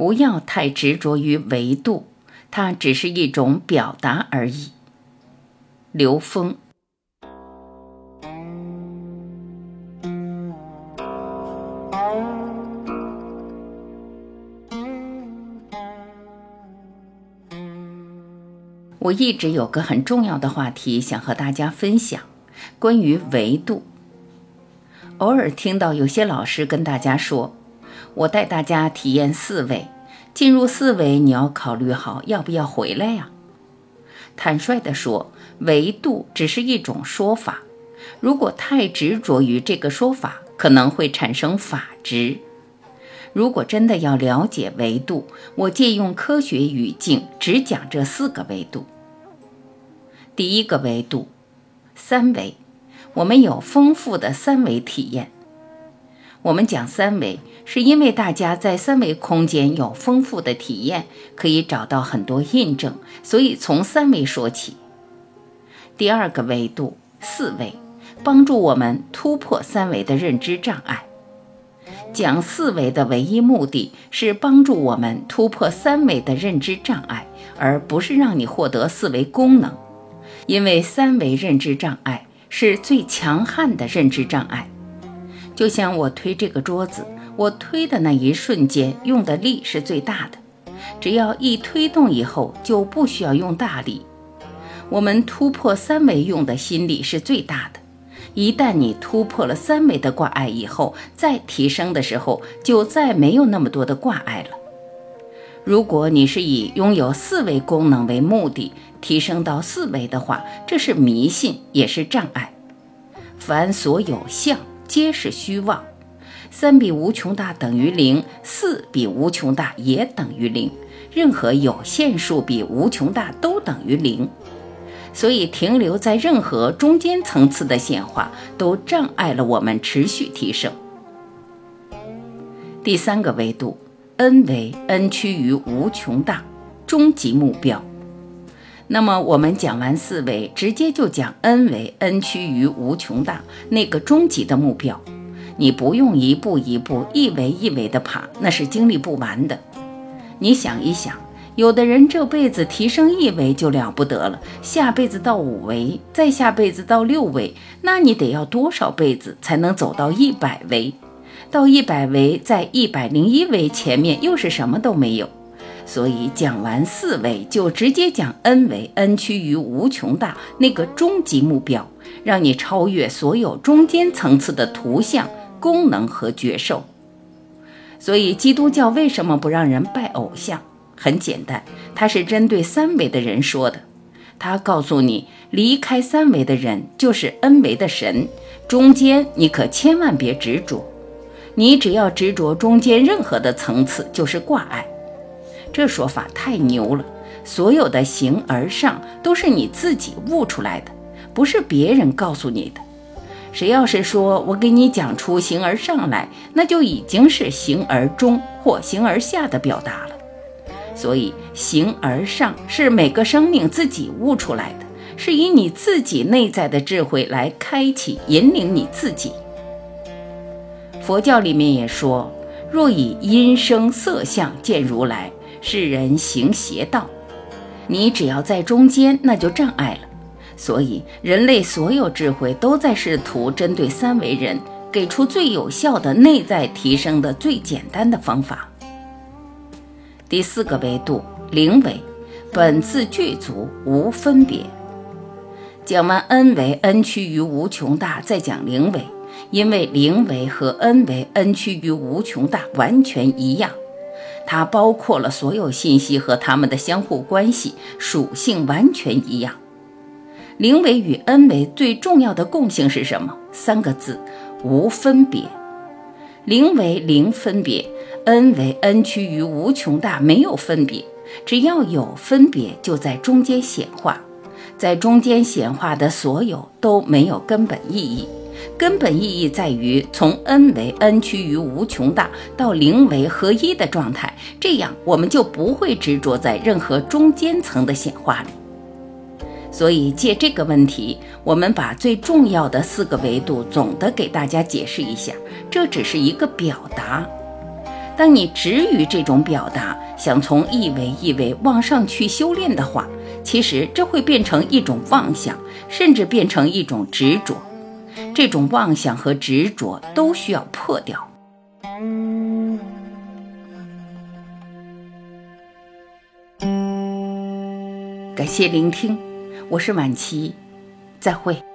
不要太执着于维度，它只是一种表达而已。刘峰。我一直有个很重要的话题想和大家分享，关于维度。偶尔听到有些老师跟大家说：“我带大家体验四维，进入四维，你要考虑好要不要回来呀。”坦率地说，维度只是一种说法，如果太执着于这个说法，可能会产生法执。如果真的要了解维度，我借用科学语境，只讲这四个维度。第一个维度，三维，我们有丰富的三维体验。我们讲三维，是因为大家在三维空间有丰富的体验，可以找到很多印证，所以从三维说起。第二个维度，四维，帮助我们突破三维的认知障碍。讲四维的唯一目的是帮助我们突破三维的认知障碍，而不是让你获得四维功能。因为三维认知障碍是最强悍的认知障碍。就像我推这个桌子，我推的那一瞬间用的力是最大的，只要一推动以后就不需要用大力。我们突破三维用的心力是最大的。一旦你突破了三维的挂碍以后，再提升的时候就再没有那么多的挂碍了。如果你是以拥有四维功能为目的提升到四维的话，这是迷信，也是障碍。凡所有相，皆是虚妄。三比无穷大等于零，四比无穷大也等于零，任何有限数比无穷大都等于零。所以，停留在任何中间层次的显化，都障碍了我们持续提升。第三个维度，n 为 n 趋于无穷大，终极目标。那么，我们讲完四维，直接就讲 n 维 n 趋于无穷大那个终极的目标。你不用一步一步、一维一维的爬，那是经历不完的。你想一想。有的人这辈子提升一维就了不得了，下辈子到五维，再下辈子到六维，那你得要多少辈子才能走到一百维？到一百维，在一百零一维前面又是什么都没有。所以讲完四维，就直接讲 n 维，n 趋于无穷大那个终极目标，让你超越所有中间层次的图像、功能和觉受。所以基督教为什么不让人拜偶像？很简单，它是针对三维的人说的。他告诉你，离开三维的人就是 n 维的神，中间你可千万别执着。你只要执着中间任何的层次，就是挂碍。这说法太牛了！所有的形而上都是你自己悟出来的，不是别人告诉你的。谁要是说我给你讲出形而上来，那就已经是形而中或形而下的表达了。所以，形而上是每个生命自己悟出来的，是以你自己内在的智慧来开启、引领你自己。佛教里面也说：“若以音声色相见如来，是人行邪道。”你只要在中间，那就障碍了。所以，人类所有智慧都在试图针对三维人，给出最有效的内在提升的最简单的方法。第四个维度灵维，本自具足无分别。讲完 n 维 n 趋于无穷大，再讲灵维，因为灵维和 n 维 n 趋于无穷大完全一样，它包括了所有信息和它们的相互关系属性完全一样。零维与 n 维最重要的共性是什么？三个字：无分别。零为零分别。n 为 n 趋于无穷大，没有分别。只要有分别，就在中间显化。在中间显化的所有都没有根本意义。根本意义在于从 n 为 n 趋于无穷大到零为合一的状态，这样我们就不会执着在任何中间层的显化里。所以借这个问题，我们把最重要的四个维度总的给大家解释一下。这只是一个表达。当你执于这种表达，想从一维一维往上去修炼的话，其实这会变成一种妄想，甚至变成一种执着。这种妄想和执着都需要破掉。感谢聆听，我是晚琪，再会。